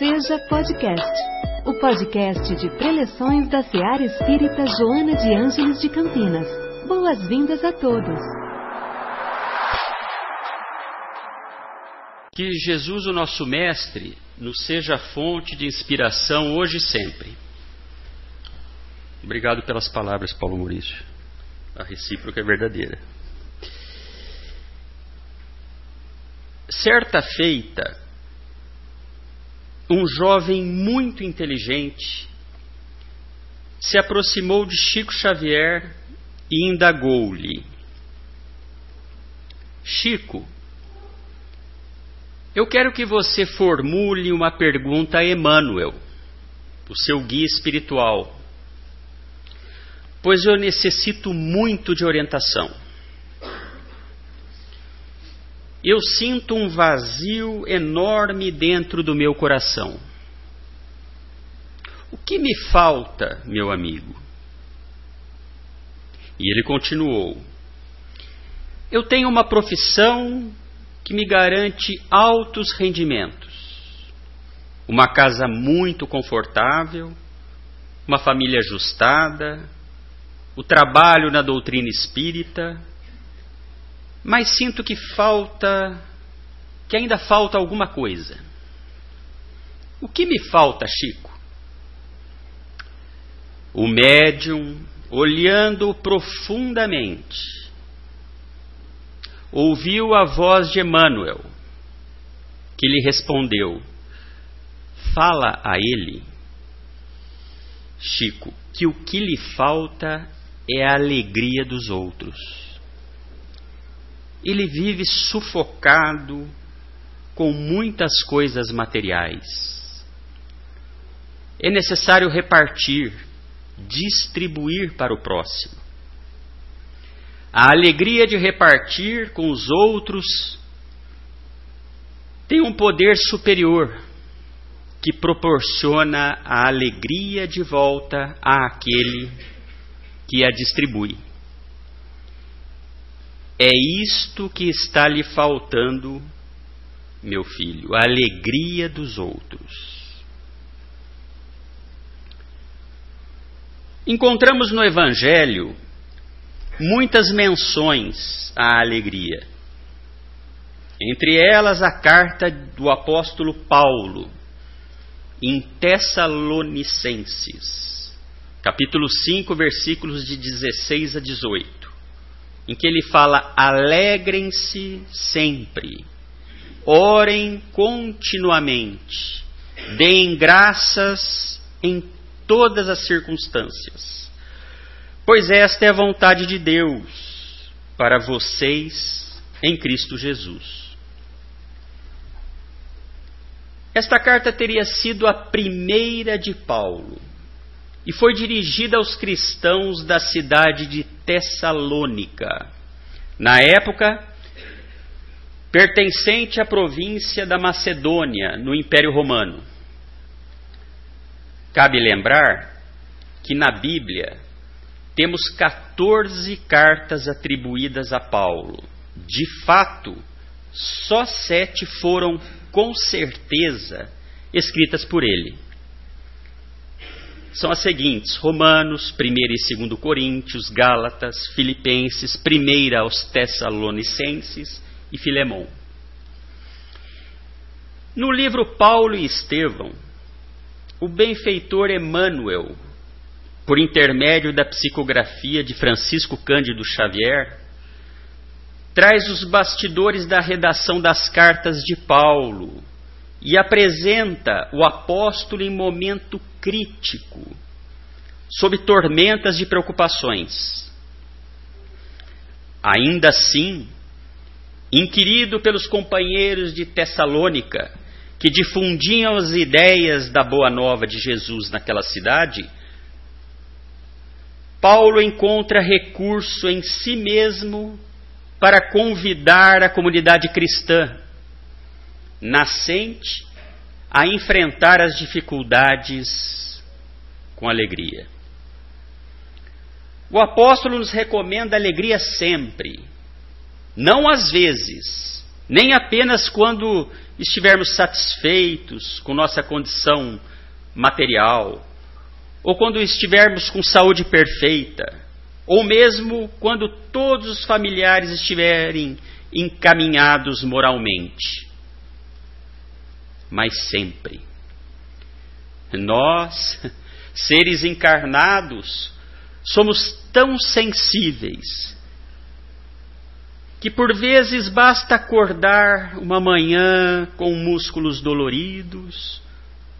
Seja Podcast, o podcast de preleções da Seara Espírita Joana de Ângeles de Campinas. Boas-vindas a todos. Que Jesus, o nosso Mestre, nos seja fonte de inspiração hoje e sempre. Obrigado pelas palavras, Paulo Maurício. A recíproca é verdadeira. Certa feita, um jovem muito inteligente se aproximou de Chico Xavier e indagou-lhe: Chico, eu quero que você formule uma pergunta a Emmanuel, o seu guia espiritual, pois eu necessito muito de orientação. Eu sinto um vazio enorme dentro do meu coração. O que me falta, meu amigo? E ele continuou: Eu tenho uma profissão que me garante altos rendimentos, uma casa muito confortável, uma família ajustada, o trabalho na doutrina espírita mas sinto que falta, que ainda falta alguma coisa. O que me falta, Chico? O médium, olhando profundamente, ouviu a voz de Emmanuel, que lhe respondeu: Fala a ele, Chico, que o que lhe falta é a alegria dos outros ele vive sufocado com muitas coisas materiais. É necessário repartir, distribuir para o próximo. A alegria de repartir com os outros tem um poder superior que proporciona a alegria de volta àquele que a distribui. É isto que está lhe faltando, meu filho, a alegria dos outros. Encontramos no Evangelho muitas menções à alegria. Entre elas, a carta do apóstolo Paulo, em Tessalonicenses, capítulo 5, versículos de 16 a 18 em que ele fala: alegrem-se sempre, orem continuamente, deem graças em todas as circunstâncias, pois esta é a vontade de Deus para vocês em Cristo Jesus. Esta carta teria sido a primeira de Paulo e foi dirigida aos cristãos da cidade de Tessalônica, na época pertencente à província da Macedônia, no Império Romano. Cabe lembrar que na Bíblia temos 14 cartas atribuídas a Paulo. De fato, só sete foram com certeza escritas por ele são as seguintes: Romanos, 1 e 2 Coríntios, Gálatas, Filipenses, 1 aos Tessalonicenses e Filemão. No livro Paulo e Estevão, o benfeitor Emmanuel, por intermédio da psicografia de Francisco Cândido Xavier, traz os bastidores da redação das cartas de Paulo, e apresenta o apóstolo em momento crítico, sob tormentas de preocupações. Ainda assim, inquirido pelos companheiros de Tessalônica, que difundiam as ideias da boa nova de Jesus naquela cidade, Paulo encontra recurso em si mesmo para convidar a comunidade cristã nascente a enfrentar as dificuldades com alegria. O apóstolo nos recomenda alegria sempre, não às vezes, nem apenas quando estivermos satisfeitos com nossa condição material, ou quando estivermos com saúde perfeita, ou mesmo quando todos os familiares estiverem encaminhados moralmente. Mas sempre. Nós, seres encarnados, somos tão sensíveis que por vezes basta acordar uma manhã com músculos doloridos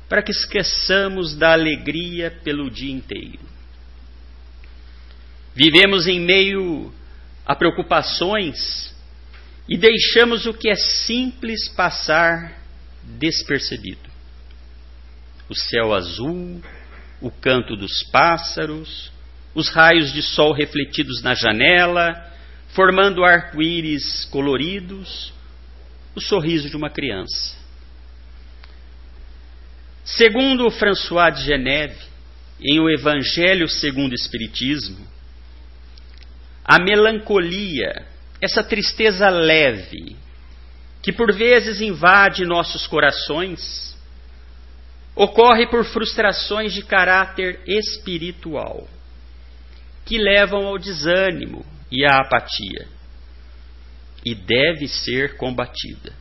para que esqueçamos da alegria pelo dia inteiro. Vivemos em meio a preocupações e deixamos o que é simples passar despercebido. O céu azul, o canto dos pássaros, os raios de sol refletidos na janela, formando arco-íris coloridos, o sorriso de uma criança. Segundo François de Geneve, em O Evangelho segundo o Espiritismo, a melancolia, essa tristeza leve, que por vezes invade nossos corações, ocorre por frustrações de caráter espiritual, que levam ao desânimo, e a apatia, e deve ser combatida.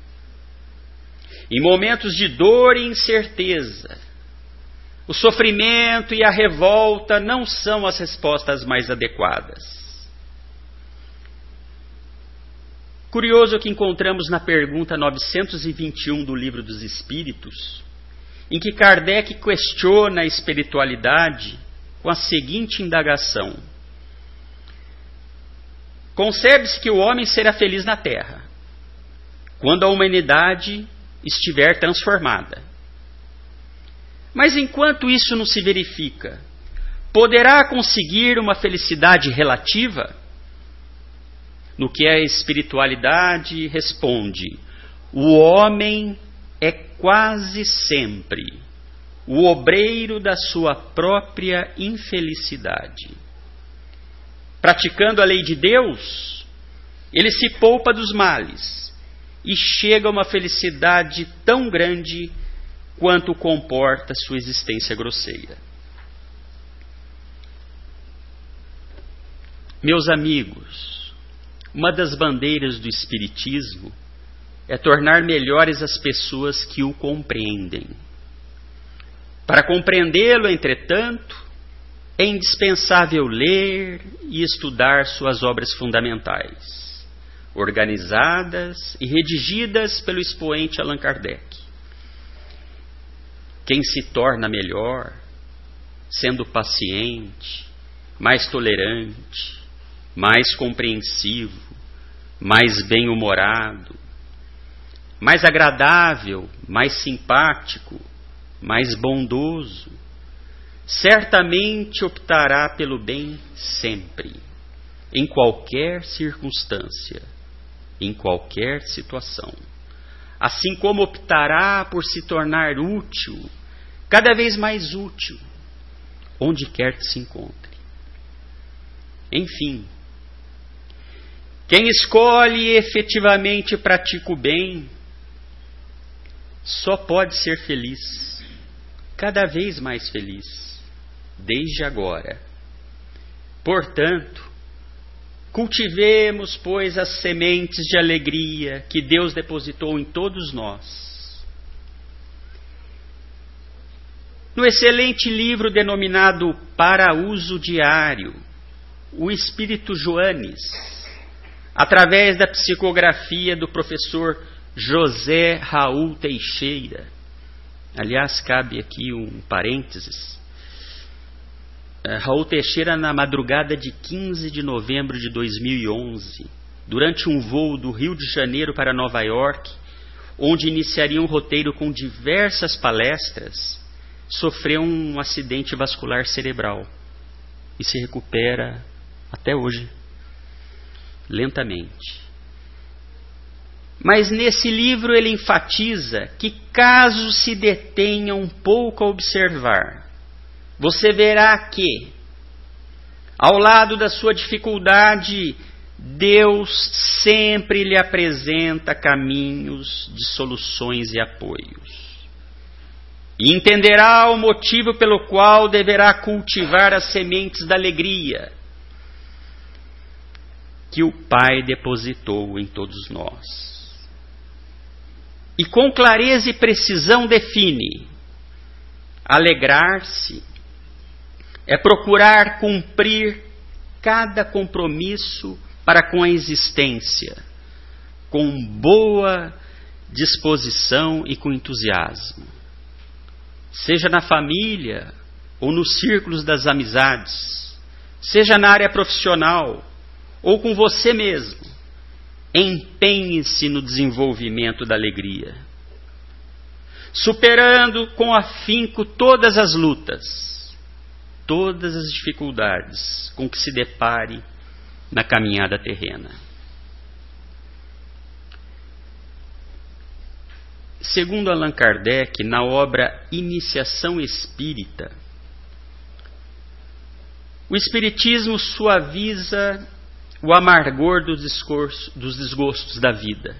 Em momentos de dor e incerteza, o sofrimento e a revolta não são as respostas mais adequadas. Curioso que encontramos na pergunta 921 do Livro dos Espíritos, em que Kardec questiona a espiritualidade com a seguinte indagação: Concebe-se que o homem será feliz na terra, quando a humanidade estiver transformada. Mas enquanto isso não se verifica, poderá conseguir uma felicidade relativa? No que a espiritualidade responde: o homem é quase sempre o obreiro da sua própria infelicidade praticando a lei de Deus, ele se poupa dos males e chega a uma felicidade tão grande quanto comporta sua existência grosseira. Meus amigos, uma das bandeiras do Espiritismo é tornar melhores as pessoas que o compreendem. Para compreendê-lo, entretanto, é indispensável ler e estudar suas obras fundamentais, organizadas e redigidas pelo expoente Allan Kardec. Quem se torna melhor, sendo paciente, mais tolerante, mais compreensivo, mais bem-humorado, mais agradável, mais simpático, mais bondoso, certamente optará pelo bem sempre, em qualquer circunstância, em qualquer situação. Assim como optará por se tornar útil, cada vez mais útil, onde quer que se encontre. Enfim, quem escolhe e efetivamente pratica o bem, só pode ser feliz, cada vez mais feliz desde agora. Portanto, cultivemos, pois, as sementes de alegria que Deus depositou em todos nós. No excelente livro denominado Para Uso Diário, o Espírito Joanes, através da psicografia do professor José Raul Teixeira, aliás, cabe aqui um parênteses, é, Raul Teixeira, na madrugada de 15 de novembro de 2011, durante um voo do Rio de Janeiro para Nova York, onde iniciaria um roteiro com diversas palestras, sofreu um acidente vascular cerebral e se recupera até hoje, lentamente. Mas nesse livro ele enfatiza que, caso se detenha um pouco a observar você verá que, ao lado da sua dificuldade Deus sempre lhe apresenta caminhos de soluções e apoios. E entenderá o motivo pelo qual deverá cultivar as sementes da alegria que o Pai depositou em todos nós. E com clareza e precisão define: alegrar-se é procurar cumprir cada compromisso para com a existência, com boa disposição e com entusiasmo. Seja na família ou nos círculos das amizades, seja na área profissional ou com você mesmo, empenhe-se no desenvolvimento da alegria, superando com afinco todas as lutas, todas as dificuldades com que se depare na caminhada terrena. Segundo Allan Kardec, na obra Iniciação Espírita, o Espiritismo suaviza o amargor dos, discurso, dos desgostos da vida,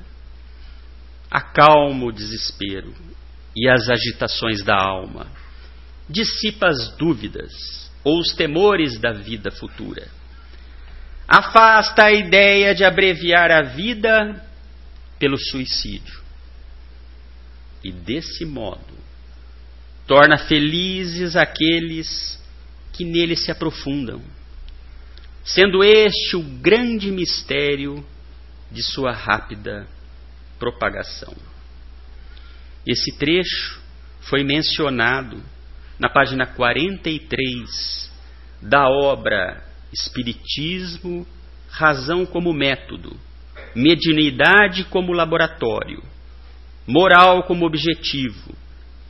acalma o desespero e as agitações da alma, dissipa as dúvidas ou os temores da vida futura afasta a ideia de abreviar a vida pelo suicídio. E desse modo, torna felizes aqueles que nele se aprofundam, sendo este o grande mistério de sua rápida propagação. Esse trecho foi mencionado na página 43 da obra Espiritismo, razão como método, mediunidade como laboratório, moral como objetivo,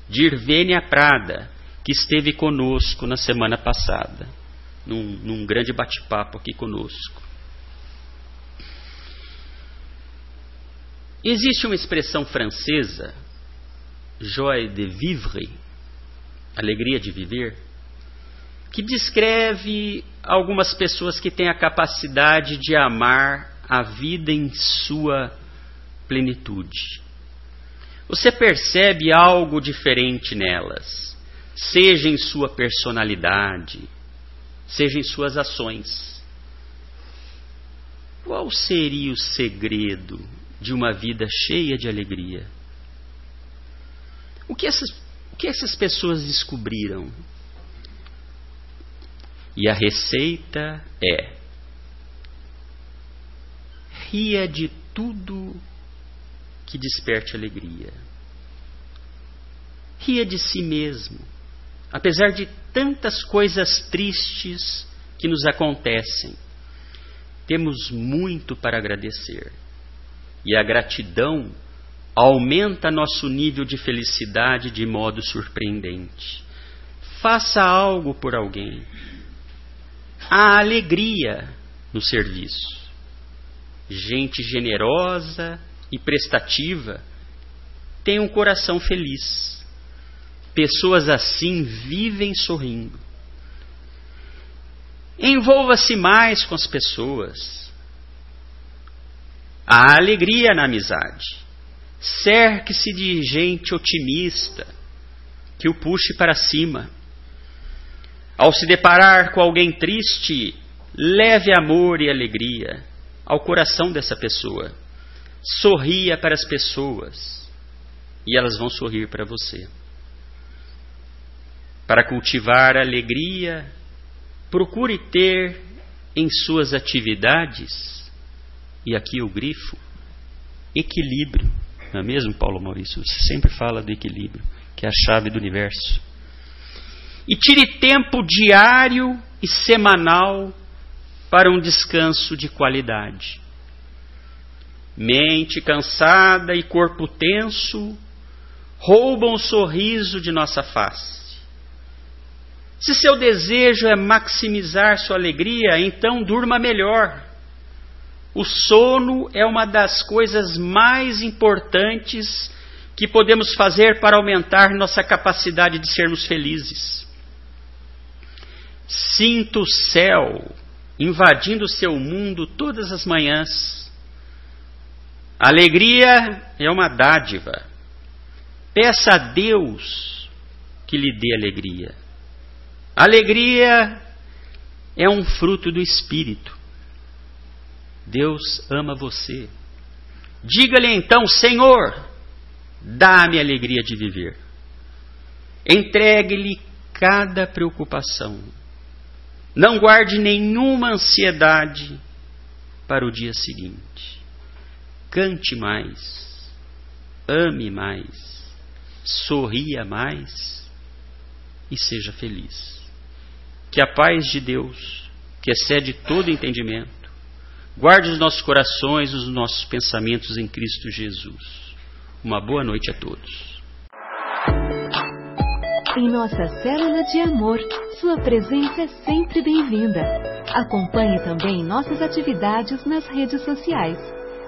de Irvênia Prada, que esteve conosco na semana passada, num, num grande bate-papo aqui conosco. Existe uma expressão francesa, joie de vivre, alegria de viver, que descreve algumas pessoas que têm a capacidade de amar a vida em sua plenitude. Você percebe algo diferente nelas, seja em sua personalidade, seja em suas ações. Qual seria o segredo de uma vida cheia de alegria? O que essas, o que essas pessoas descobriram? E a receita é: ria de tudo que desperte alegria. Ria de si mesmo, apesar de tantas coisas tristes que nos acontecem. Temos muito para agradecer. E a gratidão aumenta nosso nível de felicidade de modo surpreendente. Faça algo por alguém a alegria no serviço. Gente generosa e prestativa tem um coração feliz. Pessoas assim vivem sorrindo. Envolva-se mais com as pessoas. Há alegria na amizade. Cerque-se de gente otimista que o puxe para cima. Ao se deparar com alguém triste, leve amor e alegria ao coração dessa pessoa. Sorria para as pessoas e elas vão sorrir para você. Para cultivar a alegria, procure ter em suas atividades, e aqui o grifo, equilíbrio. Não é mesmo, Paulo Maurício? Você sempre fala do equilíbrio, que é a chave do universo. E tire tempo diário e semanal para um descanso de qualidade. Mente cansada e corpo tenso roubam o sorriso de nossa face. Se seu desejo é maximizar sua alegria, então durma melhor. O sono é uma das coisas mais importantes que podemos fazer para aumentar nossa capacidade de sermos felizes. Sinta o céu invadindo seu mundo todas as manhãs. Alegria é uma dádiva. Peça a Deus que lhe dê alegria. Alegria é um fruto do Espírito. Deus ama você. Diga-lhe então, Senhor, dá-me alegria de viver. Entregue-lhe cada preocupação. Não guarde nenhuma ansiedade para o dia seguinte. Cante mais, ame mais, sorria mais e seja feliz. Que a paz de Deus, que excede todo entendimento, guarde os nossos corações, os nossos pensamentos em Cristo Jesus. Uma boa noite a todos. Em nossa célula de amor, sua presença é sempre bem-vinda. Acompanhe também nossas atividades nas redes sociais.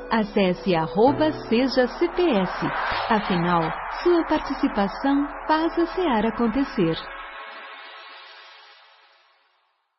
Acesse arroba seja CPS. Afinal, sua participação faz a SEAR acontecer.